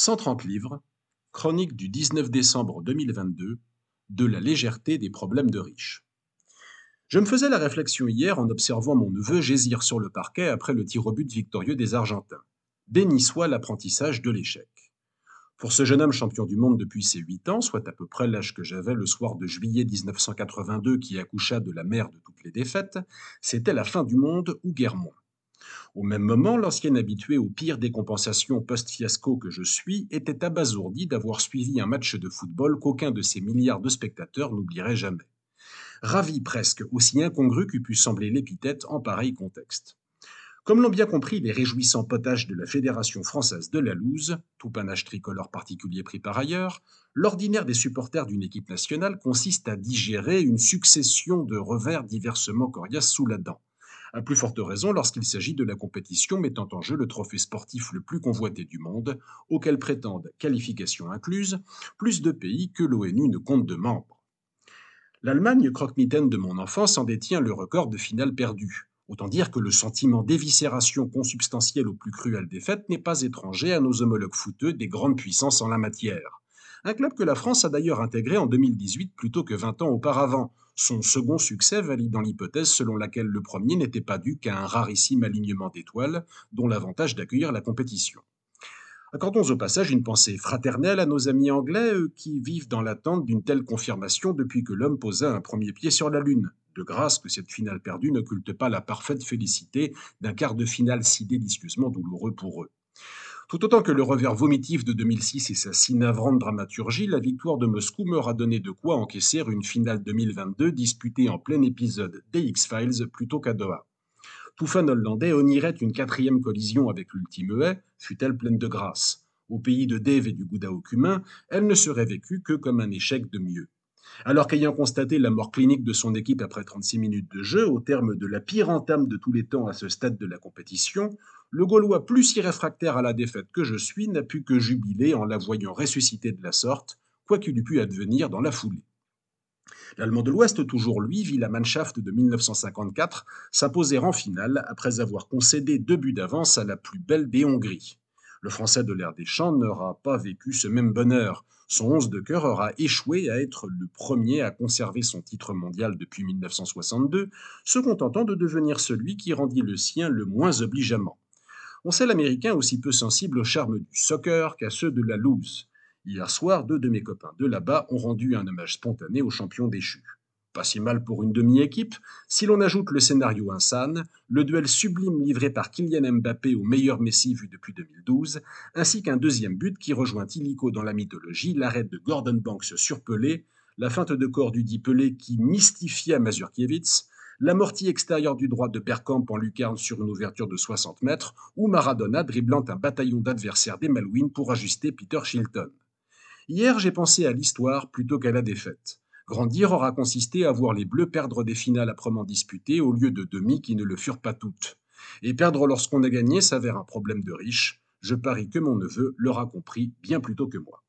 130 livres, chronique du 19 décembre 2022, de la légèreté des problèmes de riches. Je me faisais la réflexion hier en observant mon neveu gésir sur le parquet après le tir au but victorieux des Argentins. Béni soit l'apprentissage de l'échec. Pour ce jeune homme champion du monde depuis ses 8 ans, soit à peu près l'âge que j'avais le soir de juillet 1982 qui accoucha de la mère de toutes les défaites, c'était la fin du monde ou guère moins. Au même moment, l'ancien habitué au pire des compensations post-fiasco que je suis était abasourdi d'avoir suivi un match de football qu'aucun de ces milliards de spectateurs n'oublierait jamais. Ravi presque, aussi incongru qu'eût pu sembler l'épithète en pareil contexte. Comme l'ont bien compris les réjouissants potages de la Fédération française de la loose, tout panache tricolore particulier pris par ailleurs, l'ordinaire des supporters d'une équipe nationale consiste à digérer une succession de revers diversement coriaces sous la dent à plus forte raison lorsqu'il s'agit de la compétition mettant en jeu le trophée sportif le plus convoité du monde, auquel prétendent, qualification incluse, plus de pays que l'ONU ne compte de membres. L'Allemagne, croque-mitaine de mon enfance, en détient le record de finales perdues. Autant dire que le sentiment d'éviscération consubstantielle aux plus cruelles défaites n'est pas étranger à nos homologues fouteux des grandes puissances en la matière. Un club que la France a d'ailleurs intégré en 2018 plutôt que 20 ans auparavant, son second succès validant l'hypothèse selon laquelle le premier n'était pas dû qu'à un rarissime alignement d'étoiles, dont l'avantage d'accueillir la compétition. Accordons au passage une pensée fraternelle à nos amis anglais, qui vivent dans l'attente d'une telle confirmation depuis que l'homme posa un premier pied sur la Lune. De grâce que cette finale perdue n'occulte pas la parfaite félicité d'un quart de finale si délicieusement douloureux pour eux. Tout autant que le revers vomitif de 2006 et sa si navrante dramaturgie, la victoire de Moscou m'aura donné de quoi encaisser une finale 2022 disputée en plein épisode des X-Files plutôt qu'à Doha. Tout fan hollandais onierait une quatrième collision avec l'ultime haie, fut-elle pleine de grâce? Au pays de Dave et du Gouda cumin, elle ne serait vécue que comme un échec de mieux. Alors qu'ayant constaté la mort clinique de son équipe après 36 minutes de jeu, au terme de la pire entame de tous les temps à ce stade de la compétition, le Gaulois plus irréfractaire à la défaite que je suis n'a pu que jubiler en la voyant ressusciter de la sorte, quoi qu'il eût pu advenir dans la foulée. L'Allemand de l'Ouest, toujours lui, vit la Mannschaft de 1954 s'imposer en finale après avoir concédé deux buts d'avance à la plus belle des Hongries. Le Français de l'air des champs n'aura pas vécu ce même bonheur. Son 11 de cœur aura échoué à être le premier à conserver son titre mondial depuis 1962, se contentant de devenir celui qui rendit le sien le moins obligeamment. On sait l'Américain aussi peu sensible au charme du soccer qu'à ceux de la loose. Hier soir, deux de mes copains de là-bas ont rendu un hommage spontané aux champions déchus. Pas si mal pour une demi-équipe, si l'on ajoute le scénario insane, le duel sublime livré par Kylian Mbappé au meilleur Messi vu depuis 2012, ainsi qu'un deuxième but qui rejoint illico dans la mythologie, l'arrêt de Gordon Banks sur Pelé, la feinte de corps du dit Pelé qui mystifia Mazurkiewicz, l'amorti extérieur du droit de Bergkamp en lucarne sur une ouverture de 60 mètres, ou Maradona dribblant un bataillon d'adversaires des Malouines pour ajuster Peter Shilton. Hier, j'ai pensé à l'histoire plutôt qu'à la défaite. Grandir aura consisté à voir les Bleus perdre des finales âprement disputées au lieu de demi qui ne le furent pas toutes. Et perdre lorsqu'on a gagné s'avère un problème de riche. Je parie que mon neveu l'aura compris bien plus tôt que moi.